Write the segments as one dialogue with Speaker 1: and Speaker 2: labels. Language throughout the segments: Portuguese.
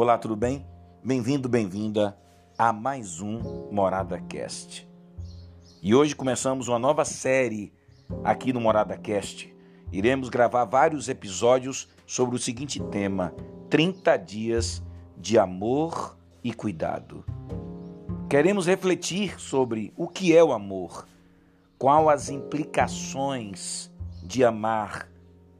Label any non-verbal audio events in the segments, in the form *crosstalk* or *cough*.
Speaker 1: Olá, tudo bem? Bem-vindo, bem-vinda a mais um Morada Cast. E hoje começamos uma nova série aqui no Morada Cast. Iremos gravar vários episódios sobre o seguinte tema: 30 dias de amor e cuidado. Queremos refletir sobre o que é o amor, qual as implicações de amar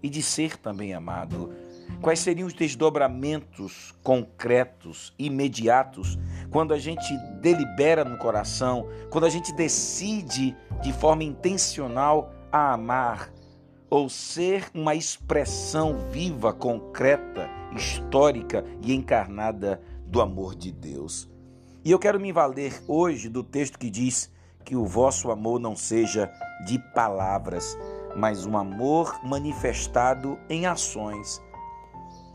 Speaker 1: e de ser também amado Quais seriam os desdobramentos concretos, imediatos, quando a gente delibera no coração, quando a gente decide de forma intencional a amar ou ser uma expressão viva, concreta, histórica e encarnada do amor de Deus? E eu quero me valer hoje do texto que diz que o vosso amor não seja de palavras, mas um amor manifestado em ações.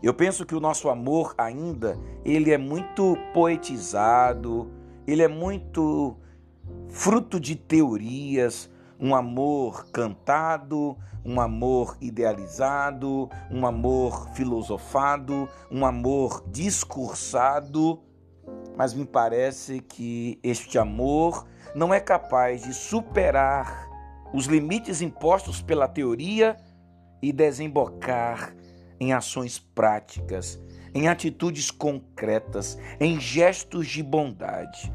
Speaker 1: Eu penso que o nosso amor ainda, ele é muito poetizado, ele é muito fruto de teorias, um amor cantado, um amor idealizado, um amor filosofado, um amor discursado, mas me parece que este amor não é capaz de superar os limites impostos pela teoria e desembocar em ações práticas, em atitudes concretas, em gestos de bondade.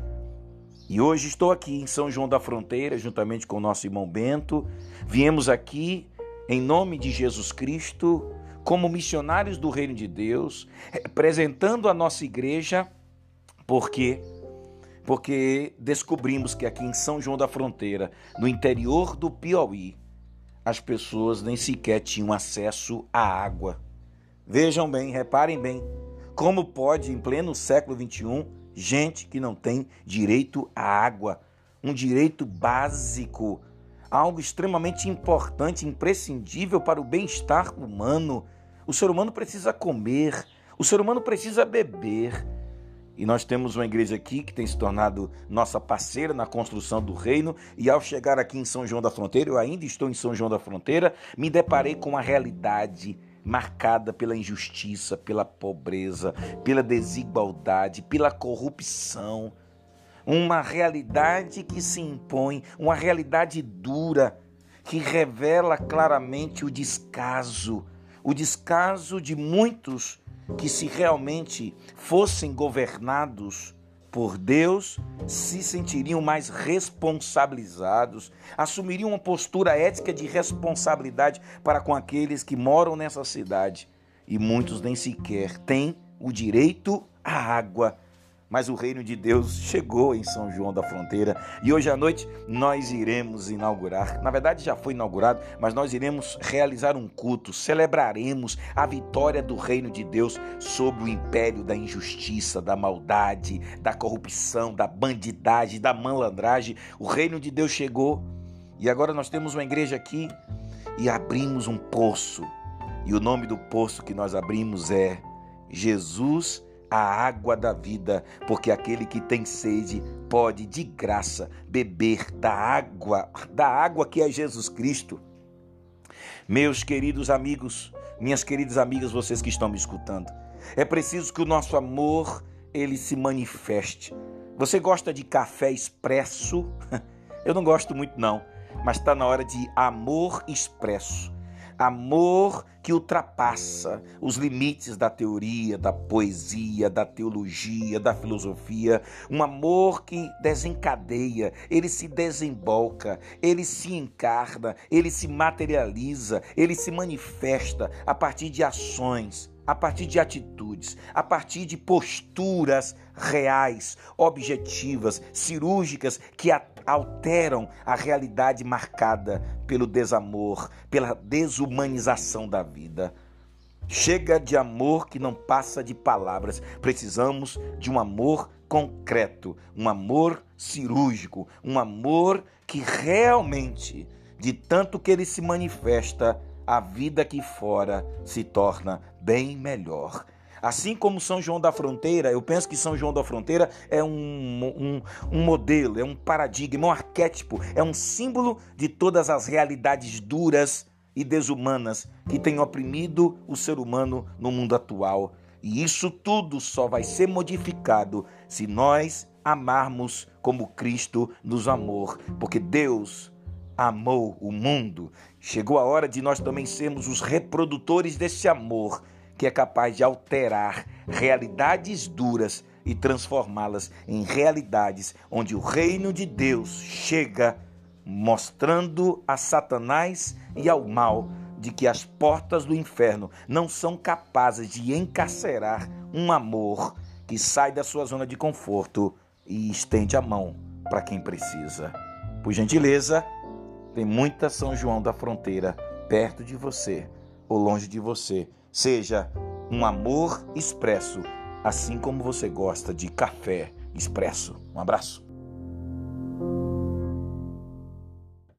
Speaker 1: E hoje estou aqui em São João da Fronteira, juntamente com o nosso irmão Bento. Viemos aqui em nome de Jesus Cristo, como missionários do Reino de Deus, representando a nossa igreja, porque porque descobrimos que aqui em São João da Fronteira, no interior do Piauí, as pessoas nem sequer tinham acesso à água. Vejam bem, reparem bem, como pode, em pleno século XXI, gente que não tem direito à água, um direito básico, algo extremamente importante, imprescindível para o bem-estar humano. O ser humano precisa comer, o ser humano precisa beber. E nós temos uma igreja aqui que tem se tornado nossa parceira na construção do reino. E ao chegar aqui em São João da Fronteira, eu ainda estou em São João da Fronteira, me deparei com a realidade marcada pela injustiça, pela pobreza, pela desigualdade, pela corrupção. Uma realidade que se impõe, uma realidade dura, que revela claramente o descaso, o descaso de muitos que, se realmente fossem governados por Deus, se sentiriam mais responsabilizados, assumiriam uma postura ética de responsabilidade para com aqueles que moram nessa cidade. E muitos nem sequer têm o direito à água mas o reino de Deus chegou em São João da Fronteira e hoje à noite nós iremos inaugurar, na verdade já foi inaugurado, mas nós iremos realizar um culto, celebraremos a vitória do reino de Deus sobre o império da injustiça, da maldade, da corrupção, da bandidagem, da malandragem. O reino de Deus chegou e agora nós temos uma igreja aqui e abrimos um poço. E o nome do poço que nós abrimos é Jesus a água da vida, porque aquele que tem sede pode de graça beber da água, da água que é Jesus Cristo. Meus queridos amigos, minhas queridas amigas, vocês que estão me escutando, é preciso que o nosso amor ele se manifeste. Você gosta de café expresso? *laughs* Eu não gosto muito não, mas está na hora de amor expresso amor que ultrapassa os limites da teoria, da poesia, da teologia, da filosofia, um amor que desencadeia, ele se desembolca, ele se encarna, ele se materializa, ele se manifesta a partir de ações, a partir de atitudes, a partir de posturas reais, objetivas, cirúrgicas que alteram a realidade marcada pelo desamor, pela desumanização da vida. Chega de amor que não passa de palavras. Precisamos de um amor concreto, um amor cirúrgico, um amor que realmente, de tanto que ele se manifesta, a vida aqui fora se torna bem melhor. Assim como São João da Fronteira, eu penso que São João da Fronteira é um, um, um, modelo, é um paradigma, um arquétipo, é um símbolo de todas as realidades duras e desumanas que têm oprimido o ser humano no mundo atual. E isso tudo só vai ser modificado se nós amarmos como Cristo nos amou, porque Deus amou o mundo. Chegou a hora de nós também sermos os reprodutores desse amor que é capaz de alterar realidades duras e transformá-las em realidades onde o reino de Deus chega mostrando a Satanás e ao mal de que as portas do inferno não são capazes de encarcerar um amor que sai da sua zona de conforto e estende a mão para quem precisa. Por gentileza, tem muita São João da Fronteira perto de você ou longe de você. Seja um amor expresso, assim como você gosta de café expresso. Um abraço.